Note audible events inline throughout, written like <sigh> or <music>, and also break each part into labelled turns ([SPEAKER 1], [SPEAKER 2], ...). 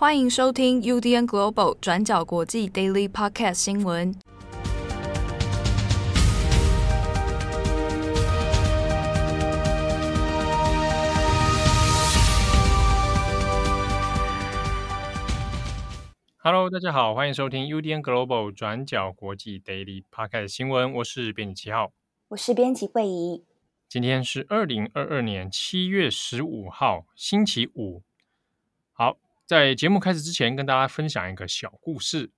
[SPEAKER 1] 欢迎收听 UDN Global 转角国际 Daily Podcast 新闻。
[SPEAKER 2] Hello，大家好，欢迎收听 UDN Global 转角国际 Daily Podcast 新闻。我是编辑七号，
[SPEAKER 3] 我是编辑惠仪。
[SPEAKER 2] 今天是二零二二年七月十五号，星期五。好。在节目开始之前，跟大家分享一个小故事，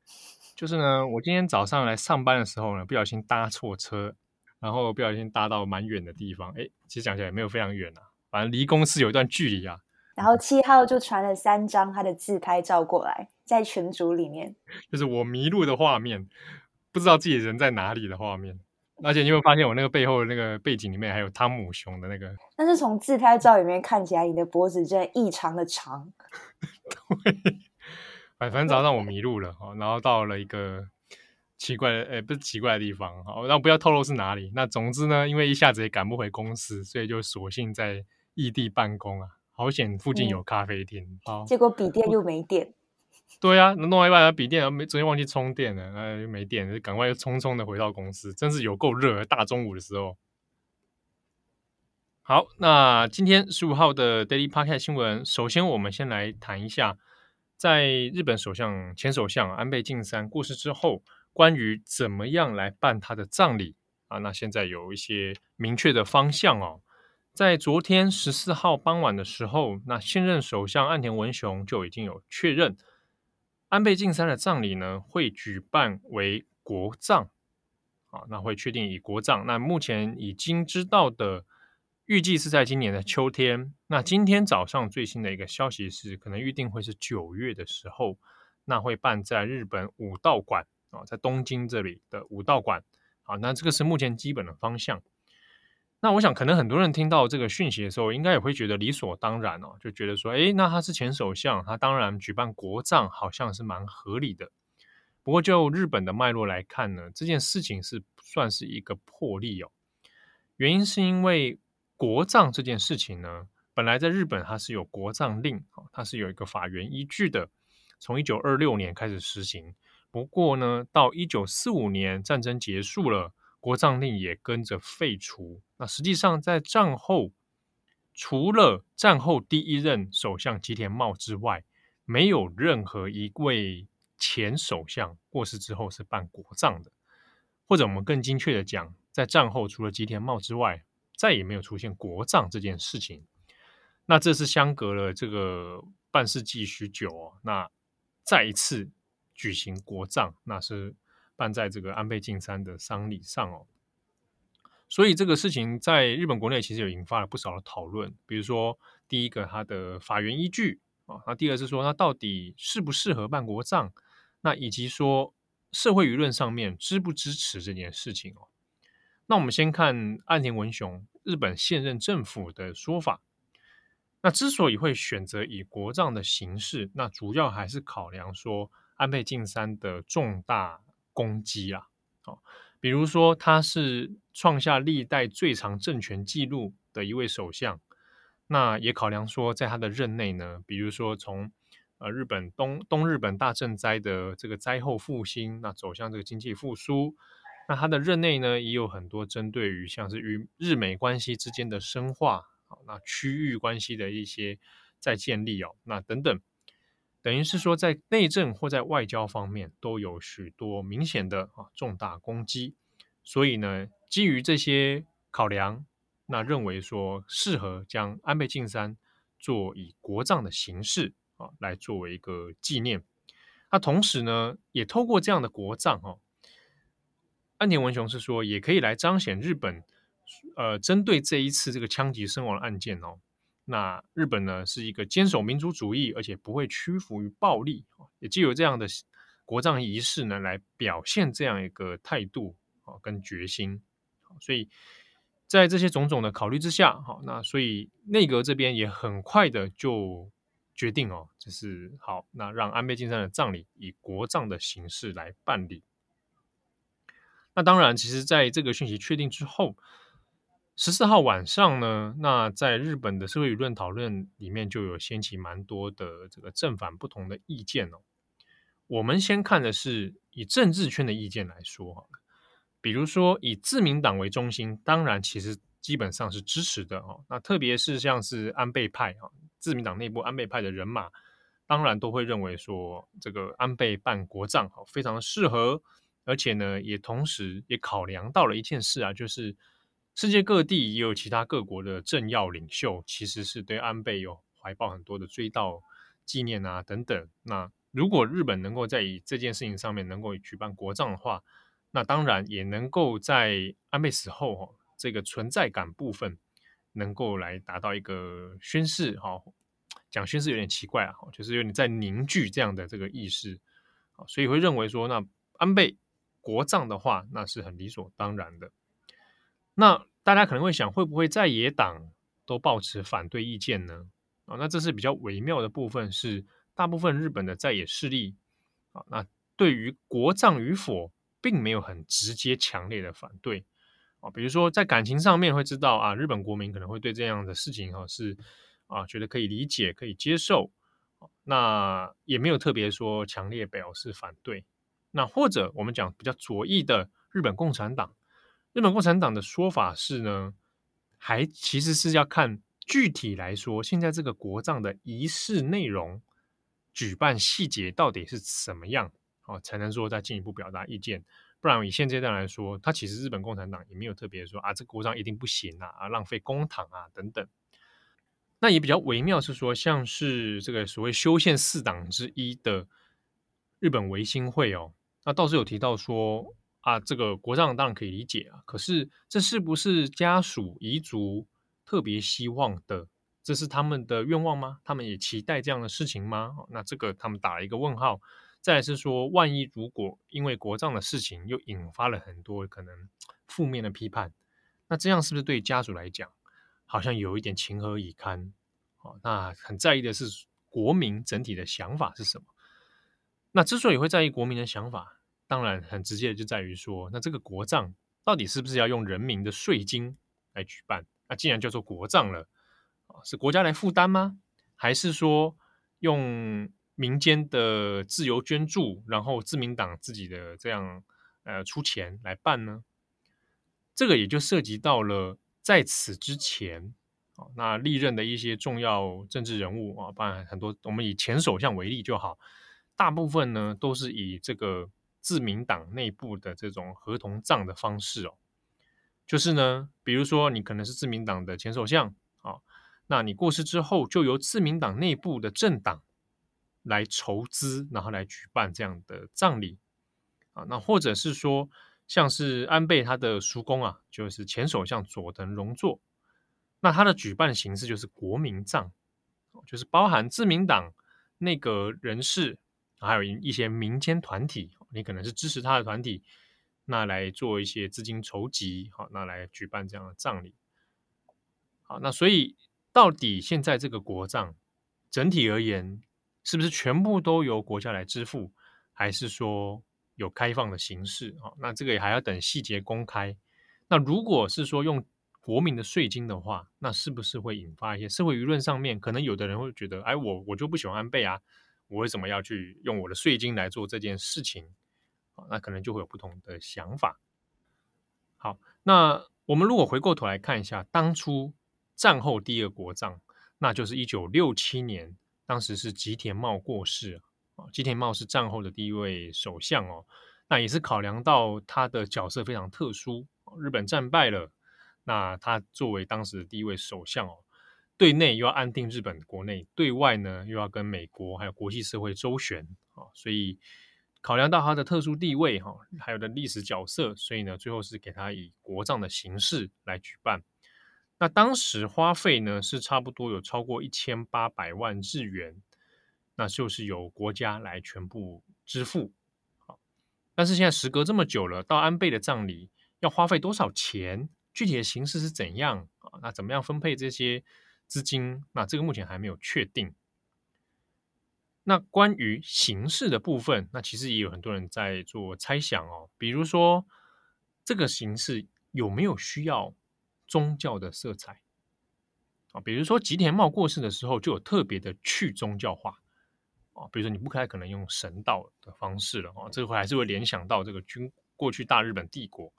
[SPEAKER 2] 就是呢，我今天早上来上班的时候呢，不小心搭错车，然后不小心搭到蛮远的地方。哎，其实讲起来也没有非常远啊，反正离公司有一段距离啊。
[SPEAKER 3] 然后七号就传了三张他的自拍照过来，在群组里面，
[SPEAKER 2] 就是我迷路的画面，不知道自己人在哪里的画面。而且你会发现，我那个背后的那个背景里面还有汤姆熊的那个。
[SPEAKER 3] 但是从自拍照里面看起来，你的脖子真的异常的长。<laughs>
[SPEAKER 2] 对，反正早上我迷路了，然后到了一个奇怪的，诶，不是奇怪的地方，好，那不要透露是哪里。那总之呢，因为一下子也赶不回公司，所以就索性在异地办公啊。好险，附近有咖啡厅。好，
[SPEAKER 3] 结果笔电又没电。
[SPEAKER 2] 对呀、啊，弄到一半，笔电没昨天忘记充电了，呃，没电，就赶快又匆匆的回到公司，真是有够热，大中午的时候。好，那今天十五号的 Daily Podcast 新闻，首先我们先来谈一下，在日本首相前首相安倍晋三过世之后，关于怎么样来办他的葬礼啊，那现在有一些明确的方向哦。在昨天十四号傍晚的时候，那现任首相岸田文雄就已经有确认。安倍晋三的葬礼呢，会举办为国葬，啊，那会确定以国葬。那目前已经知道的，预计是在今年的秋天。那今天早上最新的一个消息是，可能预定会是九月的时候，那会办在日本武道馆啊，在东京这里的武道馆。好，那这个是目前基本的方向。那我想，可能很多人听到这个讯息的时候，应该也会觉得理所当然哦，就觉得说，诶，那他是前首相，他当然举办国葬，好像是蛮合理的。不过，就日本的脉络来看呢，这件事情是算是一个破例哦。原因是因为国葬这件事情呢，本来在日本它是有国葬令，它是有一个法源依据的，从一九二六年开始实行。不过呢，到一九四五年战争结束了。国葬令也跟着废除。那实际上，在战后，除了战后第一任首相吉田茂之外，没有任何一位前首相过世之后是办国葬的。或者我们更精确的讲，在战后除了吉田茂之外，再也没有出现国葬这件事情。那这是相隔了这个半世纪许久哦。那再一次举行国葬，那是。办在这个安倍晋三的丧礼上哦，所以这个事情在日本国内其实有引发了不少的讨论。比如说，第一个它的法源依据啊，那第二是说它到底适不适合办国葬，那以及说社会舆论上面支不支持这件事情哦。那我们先看岸田文雄日本现任政府的说法。那之所以会选择以国葬的形式，那主要还是考量说安倍晋三的重大。攻击啦，好，比如说他是创下历代最长政权记录的一位首相，那也考量说，在他的任内呢，比如说从呃日本东东日本大震灾的这个灾后复兴，那走向这个经济复苏，那他的任内呢，也有很多针对于像是与日美关系之间的深化，好，那区域关系的一些再建立哦，那等等。等于是说，在内政或在外交方面都有许多明显的啊重大攻击，所以呢，基于这些考量，那认为说适合将安倍晋三做以国葬的形式啊来作为一个纪念。那同时呢，也透过这样的国葬哦，安田文雄是说也可以来彰显日本呃针对这一次这个枪击身亡案件哦。那日本呢，是一个坚守民族主义，而且不会屈服于暴力，也借由这样的国葬仪式呢，来表现这样一个态度啊跟决心。所以在这些种种的考虑之下，好，那所以内阁这边也很快的就决定哦，就是好，那让安倍晋三的葬礼以国葬的形式来办理。那当然，其实在这个讯息确定之后。十四号晚上呢，那在日本的社会舆论讨论里面就有掀起蛮多的这个正反不同的意见哦。我们先看的是以政治圈的意见来说哈，比如说以自民党为中心，当然其实基本上是支持的哦。那特别是像是安倍派啊，自民党内部安倍派的人马，当然都会认为说这个安倍办国葬哈非常的适合，而且呢也同时也考量到了一件事啊，就是世界各地也有其他各国的政要领袖，其实是对安倍有怀抱很多的追悼纪念啊等等那。如果日本能够在这件事情上面能够举办国葬的话，那当然也能够在安倍死后哦这个存在感部分能够来达到一个宣誓哈，讲宣誓有点奇怪啊，就是有点在凝聚这样的这个意识，所以会认为说那安倍国葬的话，那是很理所当然的。那大家可能会想，会不会在野党都抱持反对意见呢？啊，那这是比较微妙的部分是。大部分日本的在野势力啊，那对于国葬与否，并没有很直接强烈的反对啊。比如说在感情上面会知道啊，日本国民可能会对这样的事情哈是啊觉得可以理解、可以接受，那也没有特别说强烈表示反对。那或者我们讲比较左翼的日本共产党，日本共产党的说法是呢，还其实是要看具体来说，现在这个国葬的仪式内容。举办细节到底是什么样，哦，才能说再进一步表达意见？不然以现阶段来说，他其实日本共产党也没有特别说啊，这个国葬一定不行啊，啊，浪费公帑啊等等。那也比较微妙是说，像是这个所谓修宪四党之一的日本维新会哦，那倒是有提到说啊，这个国葬当然可以理解啊，可是这是不是家属遗族特别希望的？这是他们的愿望吗？他们也期待这样的事情吗？那这个他们打了一个问号。再是说，万一如果因为国葬的事情又引发了很多可能负面的批判，那这样是不是对家属来讲好像有一点情何以堪？哦，那很在意的是国民整体的想法是什么？那之所以会在意国民的想法，当然很直接的就在于说，那这个国葬到底是不是要用人民的税金来举办？那既然叫做国葬了。是国家来负担吗？还是说用民间的自由捐助，然后自民党自己的这样呃出钱来办呢？这个也就涉及到了在此之前啊，那历任的一些重要政治人物啊，当然很多，我们以前首相为例就好，大部分呢都是以这个自民党内部的这种合同葬的方式哦，就是呢，比如说你可能是自民党的前首相啊。那你过世之后，就由自民党内部的政党来筹资，然后来举办这样的葬礼啊。那或者是说，像是安倍他的叔公啊，就是前首相佐藤荣作，那他的举办形式就是国民葬，就是包含自民党内阁人士，还有一些民间团体，你可能是支持他的团体，那来做一些资金筹集，好，那来举办这样的葬礼。好，那所以。到底现在这个国葬整体而言，是不是全部都由国家来支付，还是说有开放的形式啊？那这个也还要等细节公开。那如果是说用国民的税金的话，那是不是会引发一些社会舆论上面，可能有的人会觉得，哎，我我就不喜欢安倍啊，我为什么要去用我的税金来做这件事情？啊，那可能就会有不同的想法。好，那我们如果回过头来看一下当初。战后第一个国葬，那就是一九六七年，当时是吉田茂过世啊。吉田茂是战后的第一位首相哦，那也是考量到他的角色非常特殊，日本战败了，那他作为当时的第一位首相哦，对内又要安定日本国内，对外呢又要跟美国还有国际社会周旋啊，所以考量到他的特殊地位哈，还有的历史角色，所以呢，最后是给他以国葬的形式来举办。那当时花费呢是差不多有超过一千八百万日元，那就是由国家来全部支付。好，但是现在时隔这么久了，到安倍的葬礼要花费多少钱？具体的形式是怎样啊？那怎么样分配这些资金？那这个目前还没有确定。那关于形式的部分，那其实也有很多人在做猜想哦。比如说，这个形式有没有需要？宗教的色彩啊，比如说吉田茂过世的时候，就有特别的去宗教化啊，比如说你不太可能用神道的方式了啊，这个还是会联想到这个军过去大日本帝国。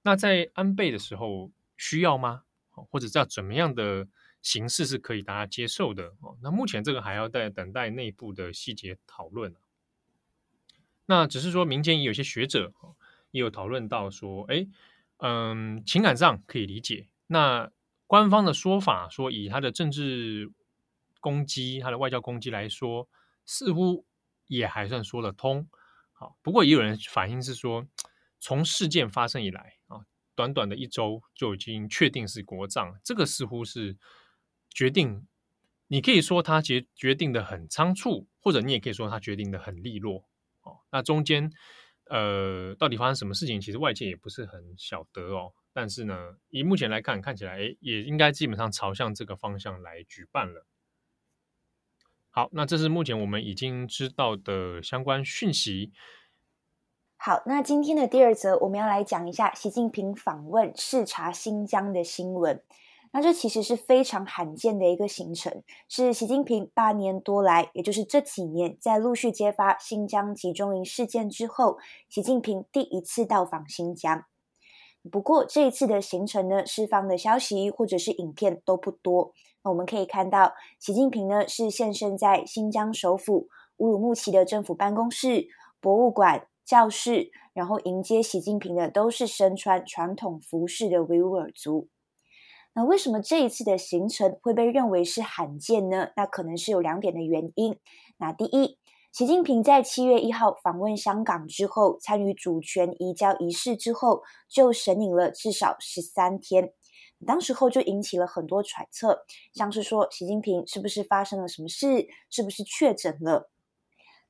[SPEAKER 2] 那在安倍的时候需要吗？或者叫怎么样的形式是可以大家接受的哦？那目前这个还要在等待内部的细节讨论。那只是说民间也有些学者也有讨论到说，哎，嗯，情感上可以理解。那官方的说法说，以他的政治攻击、他的外交攻击来说，似乎也还算说得通。好，不过也有人反映是说，从事件发生以来啊。短短的一周就已经确定是国葬，这个似乎是决定。你可以说他决决定的很仓促，或者你也可以说他决定的很利落。哦，那中间呃，到底发生什么事情，其实外界也不是很晓得哦。但是呢，以目前来看，看起来诶也应该基本上朝向这个方向来举办了。好，那这是目前我们已经知道的相关讯息。
[SPEAKER 3] 好，那今天的第二则，我们要来讲一下习近平访问视察新疆的新闻。那这其实是非常罕见的一个行程，是习近平八年多来，也就是这几年，在陆续揭发新疆集中营事件之后，习近平第一次到访新疆。不过这一次的行程呢，释放的消息或者是影片都不多。那我们可以看到，习近平呢是现身在新疆首府乌鲁木齐的政府办公室、博物馆。教室，然后迎接习近平的都是身穿传统服饰的维吾尔族。那为什么这一次的行程会被认为是罕见呢？那可能是有两点的原因。那第一，习近平在七月一号访问香港之后，参与主权移交仪式之后，就神隐了至少十三天。当时候就引起了很多揣测，像是说习近平是不是发生了什么事，是不是确诊了？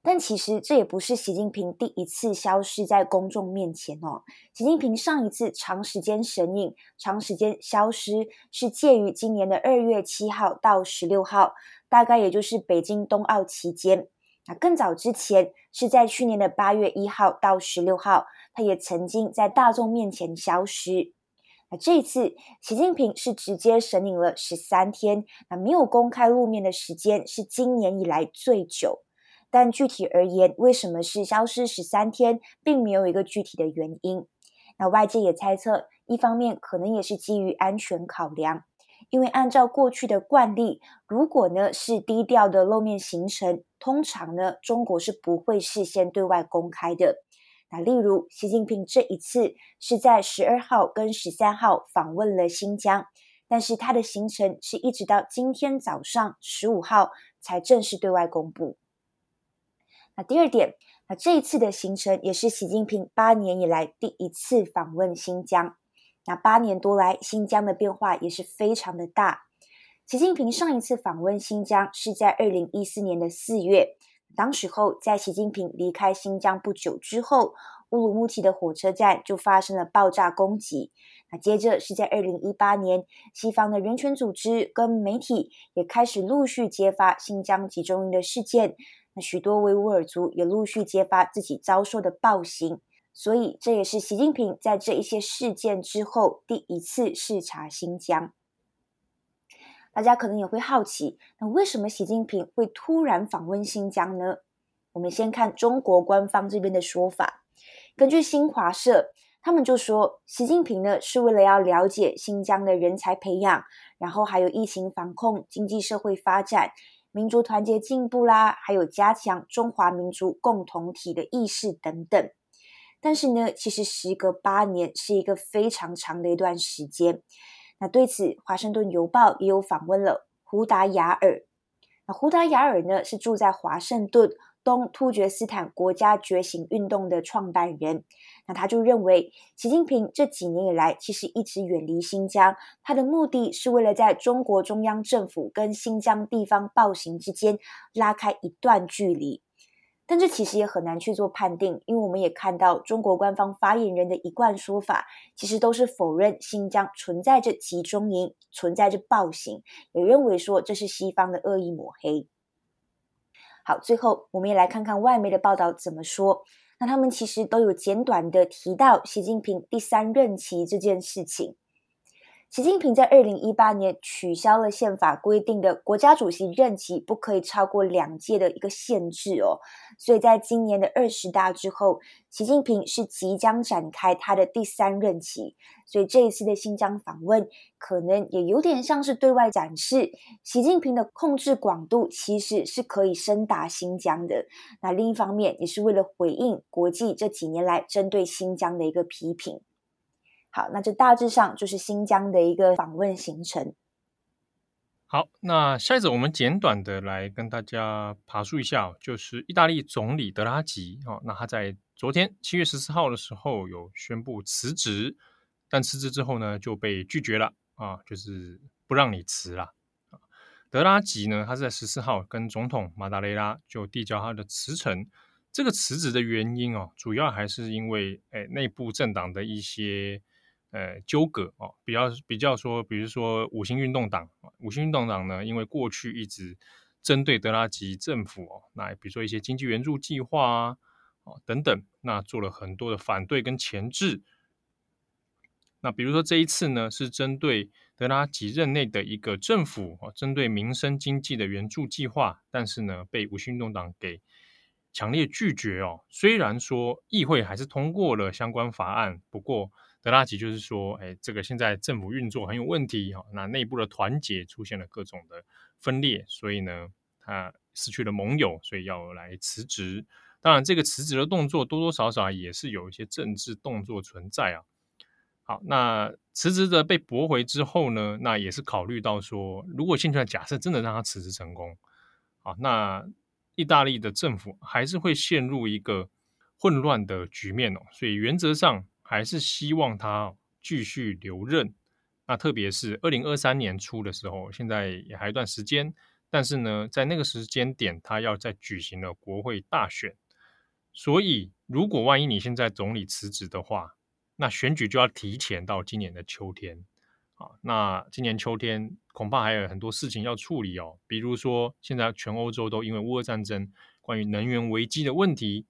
[SPEAKER 3] 但其实这也不是习近平第一次消失在公众面前哦。习近平上一次长时间神隐、长时间消失，是介于今年的二月七号到十六号，大概也就是北京冬奥期间。那更早之前是在去年的八月一号到十六号，他也曾经在大众面前消失。那这一次，习近平是直接神隐了十三天，那没有公开露面的时间是今年以来最久。但具体而言，为什么是消失十三天，并没有一个具体的原因。那外界也猜测，一方面可能也是基于安全考量，因为按照过去的惯例，如果呢是低调的露面行程，通常呢中国是不会事先对外公开的。那例如习近平这一次是在十二号跟十三号访问了新疆，但是他的行程是一直到今天早上十五号才正式对外公布。那第二点，那这一次的行程也是习近平八年以来第一次访问新疆。那八年多来，新疆的变化也是非常的大。习近平上一次访问新疆是在二零一四年的四月，当时候在习近平离开新疆不久之后，乌鲁木齐的火车站就发生了爆炸攻击。那接着是在二零一八年，西方的人权组织跟媒体也开始陆续揭发新疆集中营的事件。那许多维吾尔族也陆续揭发自己遭受的暴行，所以这也是习近平在这一些事件之后第一次视察新疆。大家可能也会好奇，那为什么习近平会突然访问新疆呢？我们先看中国官方这边的说法，根据新华社，他们就说，习近平呢是为了要了解新疆的人才培养，然后还有疫情防控、经济社会发展。民族团结进步啦，还有加强中华民族共同体的意识等等。但是呢，其实时隔八年是一个非常长的一段时间。那对此，《华盛顿邮报》也有访问了胡达雅尔。那胡达雅尔呢，是住在华盛顿。东突厥斯坦国家觉醒运动的创办人，那他就认为，习近平这几年以来其实一直远离新疆，他的目的是为了在中国中央政府跟新疆地方暴行之间拉开一段距离。但这其实也很难去做判定，因为我们也看到中国官方发言人的一贯说法，其实都是否认新疆存在着集中营、存在着暴行，也认为说这是西方的恶意抹黑。好，最后我们也来看看外媒的报道怎么说。那他们其实都有简短的提到习近平第三任期这件事情。习近平在二零一八年取消了宪法规定的国家主席任期不可以超过两届的一个限制哦，所以在今年的二十大之后，习近平是即将展开他的第三任期，所以这一次的新疆访问可能也有点像是对外展示，习近平的控制广度其实是可以深达新疆的。那另一方面也是为了回应国际这几年来针对新疆的一个批评。好，那这大致上就是新疆的一个访问行程。
[SPEAKER 2] 好，那下一次我们简短的来跟大家爬述一下，就是意大利总理德拉吉哦，那他在昨天七月十四号的时候有宣布辞职，但辞职之后呢就被拒绝了啊，就是不让你辞了。德拉吉呢，他是在十四号跟总统马达雷拉就递交他的辞呈。这个辞职的原因哦，主要还是因为诶内部政党的一些。呃，纠葛哦，比较比较说，比如说五星运动党，五星运动党呢，因为过去一直针对德拉吉政府哦，那比如说一些经济援助计划啊，哦等等，那做了很多的反对跟钳制。那比如说这一次呢，是针对德拉吉任内的一个政府哦，针对民生经济的援助计划，但是呢，被五星运动党给强烈拒绝哦。虽然说议会还是通过了相关法案，不过。德拉吉就是说，哎，这个现在政府运作很有问题哈，那内部的团结出现了各种的分裂，所以呢，他失去了盟友，所以要来辞职。当然，这个辞职的动作多多少少也是有一些政治动作存在啊。好，那辞职的被驳回之后呢，那也是考虑到说，如果现在假设真的让他辞职成功，好，那意大利的政府还是会陷入一个混乱的局面哦，所以原则上。还是希望他继续留任。那特别是二零二三年初的时候，现在也还一段时间。但是呢，在那个时间点，他要再举行了国会大选。所以，如果万一你现在总理辞职的话，那选举就要提前到今年的秋天。啊，那今年秋天恐怕还有很多事情要处理哦。比如说，现在全欧洲都因为乌俄战争，关于能源危机的问题。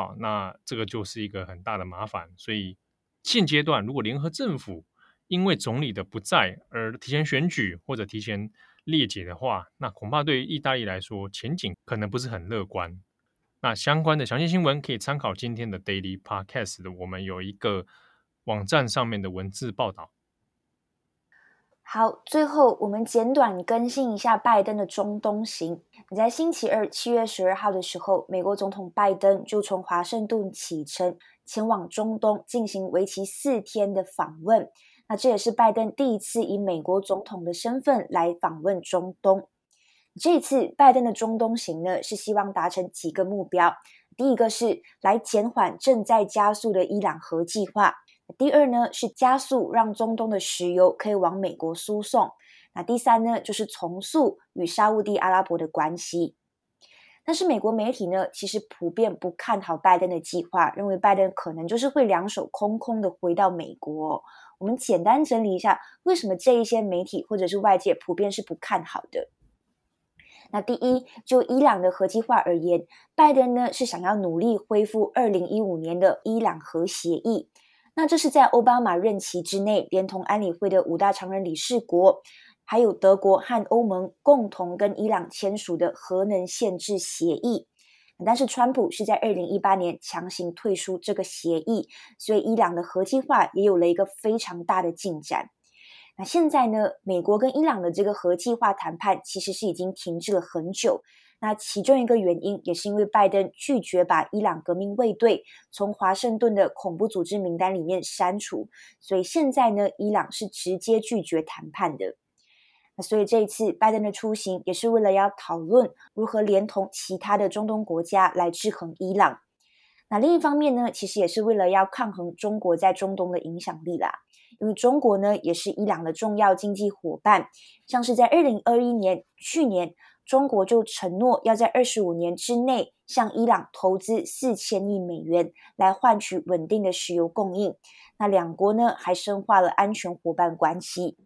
[SPEAKER 2] 啊，那这个就是一个很大的麻烦，所以现阶段如果联合政府因为总理的不在而提前选举或者提前列解的话，那恐怕对于意大利来说前景可能不是很乐观。那相关的详细新闻可以参考今天的 Daily Podcast 的，我们有一个网站上面的文字报道。
[SPEAKER 3] 好，最后我们简短更新一下拜登的中东行。你在星期二七月十二号的时候，美国总统拜登就从华盛顿启程，前往中东进行为期四天的访问。那这也是拜登第一次以美国总统的身份来访问中东。这次拜登的中东行呢，是希望达成几个目标。第一个是来减缓正在加速的伊朗核计划。第二呢，是加速让中东的石油可以往美国输送。那第三呢，就是重塑与沙乌地阿拉伯的关系。但是美国媒体呢，其实普遍不看好拜登的计划，认为拜登可能就是会两手空空的回到美国。我们简单整理一下，为什么这一些媒体或者是外界普遍是不看好的？那第一，就伊朗的核计划而言，拜登呢是想要努力恢复二零一五年的伊朗核协议。那这是在奥巴马任期之内，连同安理会的五大常任理事国，还有德国和欧盟共同跟伊朗签署的核能限制协议。但是川普是在二零一八年强行退出这个协议，所以伊朗的核计划也有了一个非常大的进展。那现在呢，美国跟伊朗的这个核计划谈判其实是已经停滞了很久。那其中一个原因也是因为拜登拒绝把伊朗革命卫队从华盛顿的恐怖组织名单里面删除，所以现在呢，伊朗是直接拒绝谈判的。那所以这一次拜登的出行也是为了要讨论如何连同其他的中东国家来制衡伊朗。那另一方面呢，其实也是为了要抗衡中国在中东的影响力啦，因为中国呢也是伊朗的重要经济伙伴，像是在二零二一年去年。中国就承诺要在二十五年之内向伊朗投资四千亿美元，来换取稳定的石油供应。那两国呢还深化了安全伙伴关系。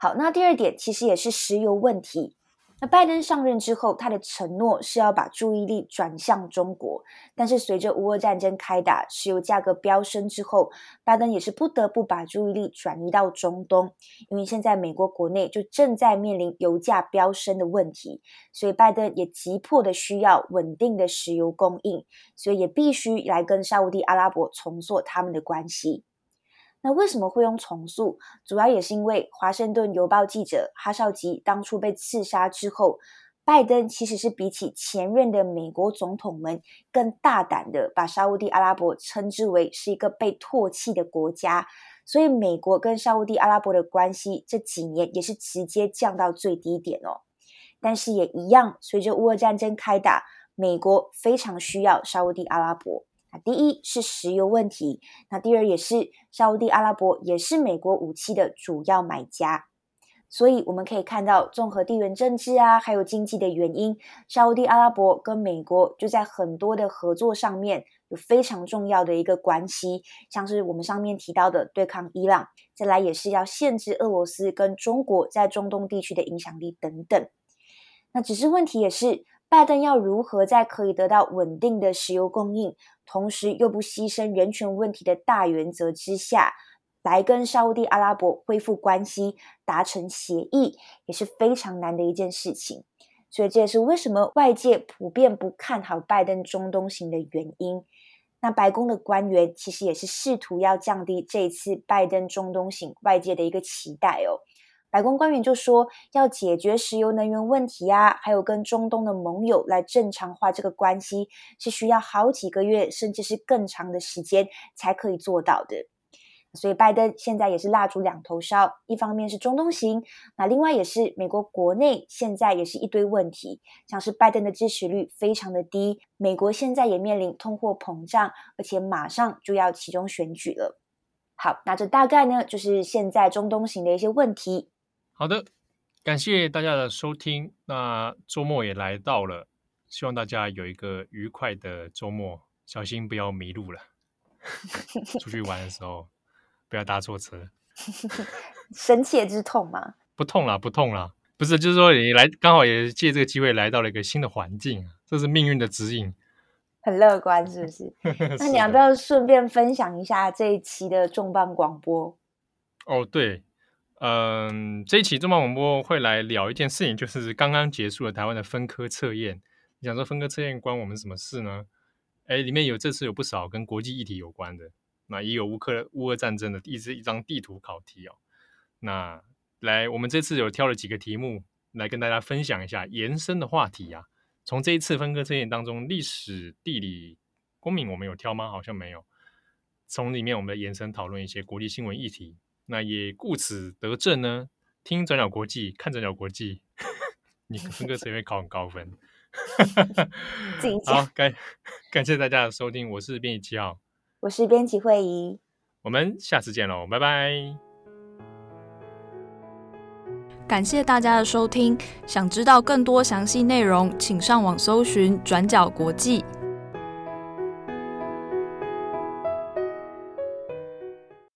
[SPEAKER 3] 好，那第二点其实也是石油问题。那拜登上任之后，他的承诺是要把注意力转向中国，但是随着乌俄战争开打，石油价格飙升之后，拜登也是不得不把注意力转移到中东，因为现在美国国内就正在面临油价飙升的问题，所以拜登也急迫的需要稳定的石油供应，所以也必须来跟沙乌地阿拉伯重塑他们的关系。那为什么会用重塑？主要也是因为《华盛顿邮报》记者哈绍吉当初被刺杀之后，拜登其实是比起前任的美国总统们更大胆的把沙乌地阿拉伯称之为是一个被唾弃的国家，所以美国跟沙乌地阿拉伯的关系这几年也是直接降到最低点哦。但是也一样，随着乌俄战争开打，美国非常需要沙乌地阿拉伯。那第一是石油问题，那第二也是沙乌地阿拉伯也是美国武器的主要买家，所以我们可以看到，综合地缘政治啊，还有经济的原因，沙乌地阿拉伯跟美国就在很多的合作上面有非常重要的一个关系，像是我们上面提到的对抗伊朗，再来也是要限制俄罗斯跟中国在中东地区的影响力等等。那只是问题也是，拜登要如何在可以得到稳定的石油供应，同时又不牺牲人权问题的大原则之下，来跟沙乌地阿拉伯恢复关系、达成协议，也是非常难的一件事情。所以这也是为什么外界普遍不看好拜登中东行的原因。那白宫的官员其实也是试图要降低这一次拜登中东行外界的一个期待哦。白宫官员就说，要解决石油能源问题啊，还有跟中东的盟友来正常化这个关系，是需要好几个月，甚至是更长的时间才可以做到的。所以拜登现在也是蜡烛两头烧，一方面是中东行，那另外也是美国国内现在也是一堆问题，像是拜登的支持率非常的低，美国现在也面临通货膨胀，而且马上就要其中选举了。好，那这大概呢就是现在中东行的一些问题。
[SPEAKER 2] 好的，感谢大家的收听。那周末也来到了，希望大家有一个愉快的周末，小心不要迷路了。<laughs> 出去玩的时候不要搭错车。<laughs>
[SPEAKER 3] 深切之痛吗？
[SPEAKER 2] 不痛啦，不痛啦。不是，就是说你来刚好也借这个机会来到了一个新的环境，这是命运的指引。
[SPEAKER 3] 很乐观，是不是？<laughs> 是那你要不要顺便分享一下这一期的重磅广播？
[SPEAKER 2] 哦，对。嗯，这一期重磅广播会来聊一件事情，就是刚刚结束了台湾的分科测验。你想说分科测验关我们什么事呢？哎，里面有这次有不少跟国际议题有关的，那也有乌克乌俄战争的一支一张地图考题哦。那来，我们这次有挑了几个题目来跟大家分享一下延伸的话题啊。从这一次分科测验当中，历史、地理、公民我们有挑吗？好像没有。从里面我们来延伸讨论一些国际新闻议题。那也故此得证呢。听转角国际，看转角国际，<laughs> 你分科测验会考很高分。<laughs> 好，感 <laughs> 感谢大家的收听，我是编辑七号，
[SPEAKER 3] 我是编辑惠仪，
[SPEAKER 2] 我们下次见喽，拜拜。
[SPEAKER 1] 感谢大家的收听，想知道更多详细内容，请上网搜寻转角国际。